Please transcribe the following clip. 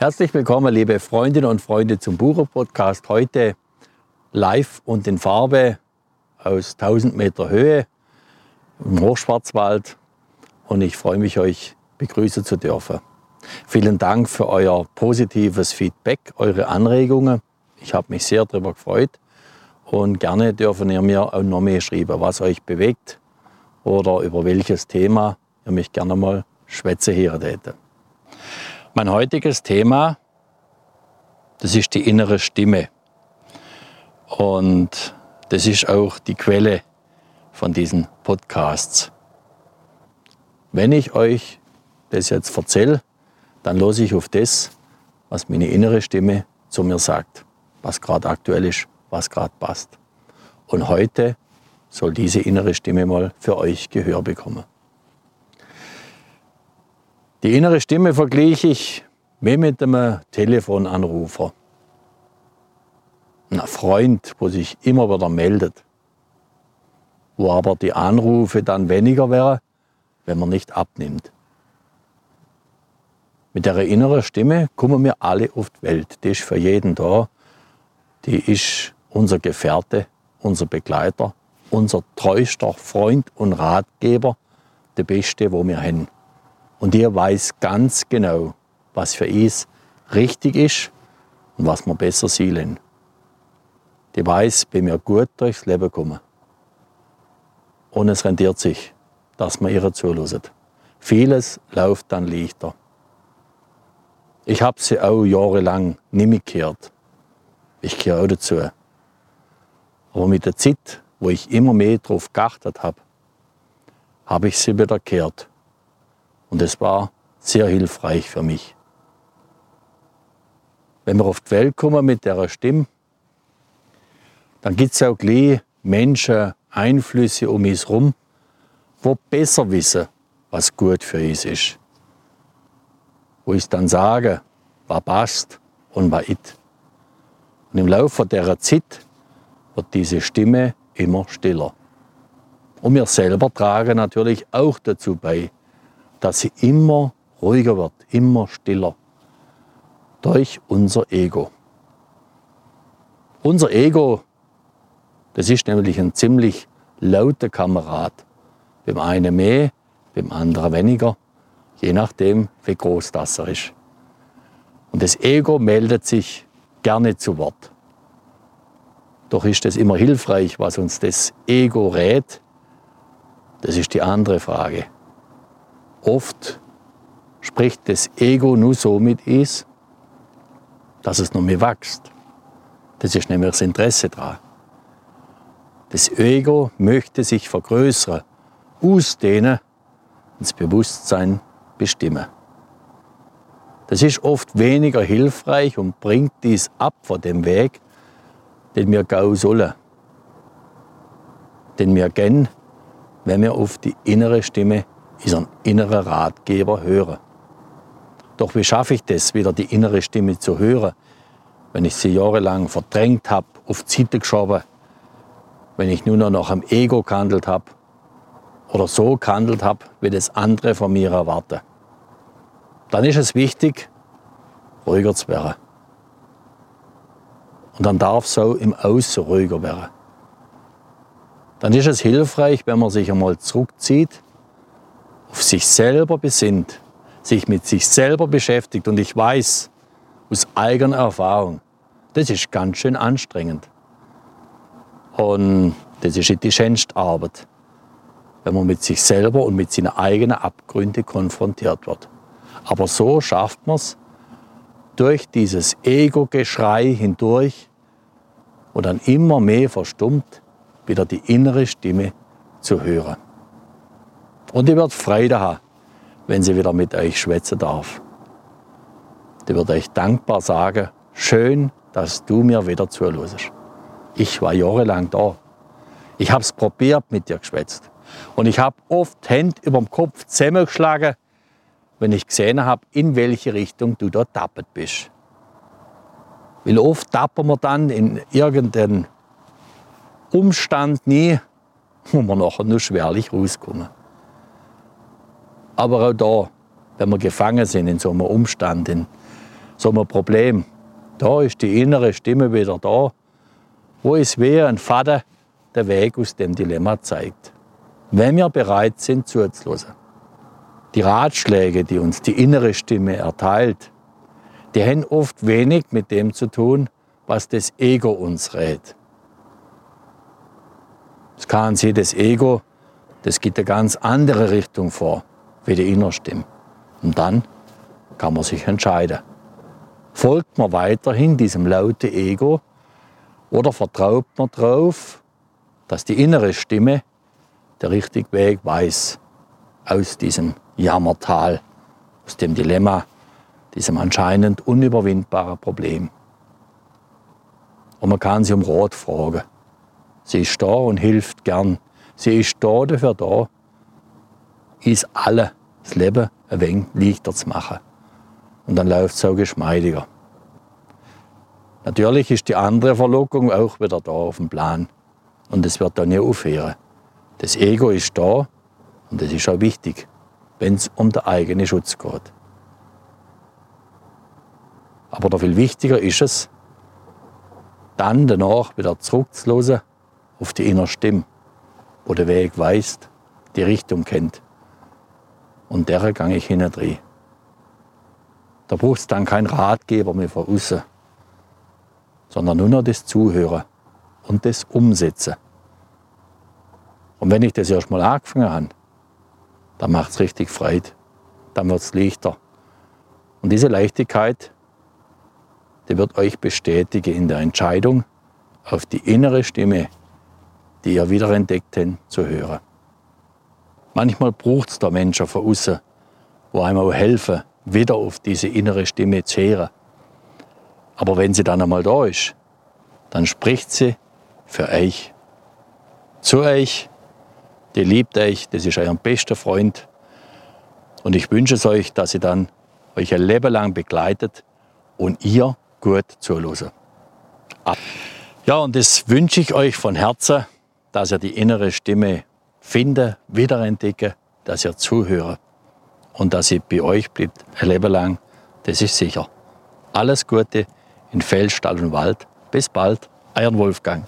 Herzlich willkommen, liebe Freundinnen und Freunde zum Bucher-Podcast. Heute live und in Farbe aus 1000 Meter Höhe im Hochschwarzwald. Und ich freue mich, euch begrüßen zu dürfen. Vielen Dank für euer positives Feedback, eure Anregungen. Ich habe mich sehr darüber gefreut. Und gerne dürfen ihr mir auch noch mehr schreiben, was euch bewegt oder über welches Thema ihr mich gerne mal schwätze hören hätte. Mein heutiges Thema, das ist die innere Stimme. Und das ist auch die Quelle von diesen Podcasts. Wenn ich euch das jetzt erzähle, dann los ich auf das, was meine innere Stimme zu mir sagt, was gerade aktuell ist, was gerade passt. Und heute soll diese innere Stimme mal für euch Gehör bekommen. Die innere Stimme vergleiche ich wie mit einem Telefonanrufer. Ein Freund, wo sich immer wieder meldet. Wo aber die Anrufe dann weniger wären, wenn man nicht abnimmt. Mit der inneren Stimme kommen wir alle auf die Welt. Die ist für jeden da. Die ist unser Gefährte, unser Begleiter, unser treuster Freund und Ratgeber, der Beste, wo wir haben. Und ihr weiß ganz genau, was für ihn richtig ist und was wir besser sehen. Die weiß, wie wir gut durchs Leben kommen. Und es rendiert sich, dass man ihr zuhören. Vieles läuft dann leichter. Ich habe sie auch jahrelang nicht mehr gehört. Ich gehöre auch dazu. Aber mit der Zeit, wo ich immer mehr darauf geachtet habe, habe ich sie wieder gehört. Und es war sehr hilfreich für mich. Wenn wir auf die Welt kommen mit der Stimme, dann gibt es auch gleich Menschen, Einflüsse um uns herum, wo besser wissen, was gut für uns ist. Wo ich dann sage, was passt und was nicht. Und im Laufe der Zeit wird diese Stimme immer stiller. Und wir selber tragen natürlich auch dazu bei, dass sie immer ruhiger wird, immer stiller. Durch unser Ego. Unser Ego, das ist nämlich ein ziemlich lauter Kamerad. Beim einen mehr, beim anderen weniger, je nachdem, wie groß das er ist. Und das Ego meldet sich gerne zu Wort. Doch ist es immer hilfreich, was uns das Ego rät? Das ist die andere Frage. Oft spricht das Ego nur so mit uns, dass es noch mehr wächst. Das ist nämlich das Interesse daran. Das Ego möchte sich vergrößern, ausdehnen und das Bewusstsein bestimmen. Das ist oft weniger hilfreich und bringt dies ab von dem Weg, den wir gehen sollen. Den wir gehen, wenn wir auf die innere Stimme unseren inneren Ratgeber hören. Doch wie schaffe ich das, wieder die innere Stimme zu hören, wenn ich sie jahrelang verdrängt habe, auf die Seite geschoben, wenn ich nur noch nach dem Ego gehandelt habe oder so gehandelt habe, wie das andere von mir erwarten. Dann ist es wichtig, ruhiger zu werden. Und dann darf es auch im Außen ruhiger werden. Dann ist es hilfreich, wenn man sich einmal zurückzieht auf sich selber besinnt, sich mit sich selber beschäftigt und ich weiß aus eigener Erfahrung, das ist ganz schön anstrengend. Und das ist die schönste Arbeit, wenn man mit sich selber und mit seinen eigenen Abgründen konfrontiert wird. Aber so schafft man es, durch dieses Ego-Geschrei hindurch und dann immer mehr verstummt, wieder die innere Stimme zu hören. Und ich werde Freude haben, wenn sie wieder mit euch schwätzen darf. Ich werde euch dankbar sagen, schön, dass du mir wieder zuhörst. Ich war jahrelang da. Ich habe es probiert mit dir geschwätzt. Und ich habe oft Hände über dem Kopf zusammengeschlagen, wenn ich gesehen habe, in welche Richtung du da tappet bist. Weil oft tappen wir dann in irgendeinen Umstand nie, wo wir nachher nur schwerlich rauskommen. Aber auch da, wenn wir gefangen sind in so einem Umstand, in so ein Problem. Da ist die innere Stimme wieder da, wo es wie ein Vater der Weg aus dem Dilemma zeigt. Wenn wir bereit sind zuzuhören. Die Ratschläge, die uns die innere Stimme erteilt, die haben oft wenig mit dem zu tun, was das Ego uns rät. Das kann sie, das Ego, das geht eine ganz andere Richtung vor, wie die innere Stimme. Und dann kann man sich entscheiden. Folgt man weiterhin diesem lauten Ego oder vertraut man darauf, dass die innere Stimme der richtige Weg weiß aus diesem Jammertal, aus dem Dilemma, diesem anscheinend unüberwindbaren Problem. Und man kann sie um Rat fragen. Sie ist da und hilft gern. Sie ist da dafür da, ist alle das Leben ein wenig leichter zu machen. Und dann läuft es auch geschmeidiger. Natürlich ist die andere Verlockung auch wieder da auf dem Plan. Und es wird dann nie aufhören. Das Ego ist da und das ist auch wichtig, wenn es um den eigenen Schutz geht. Aber noch viel wichtiger ist es, dann danach wieder zurückzulassen auf die innere Stimme, wo der Weg weist, die Richtung kennt. Und der gehe ich hinein. Da braucht es dann keinen Ratgeber mehr von außen, sondern nur noch das Zuhören und das Umsetzen. Und wenn ich das erst mal angefangen habe, dann macht es richtig Freude. Dann wird es leichter. Und diese Leichtigkeit, die wird euch bestätigen in der Entscheidung, auf die innere Stimme, die ihr wiederentdeckt habt, zu hören. Manchmal braucht es da Menschen von außen, wo einem auch helfen, wieder auf diese innere Stimme zu hören. Aber wenn sie dann einmal da ist, dann spricht sie für euch, zu euch, die liebt euch, das ist euer bester Freund. Und ich wünsche es euch, dass sie dann euch ein Leben lang begleitet und ihr gut zuhören. Ah. Ja, und das wünsche ich euch von Herzen, dass ihr die innere Stimme findet, wiederentdeckt, dass ihr zuhört und dass sie bei euch bleibt ein Leben lang. Das ist sicher. Alles Gute in Feld, Stall und Wald. Bis bald, euer Wolfgang.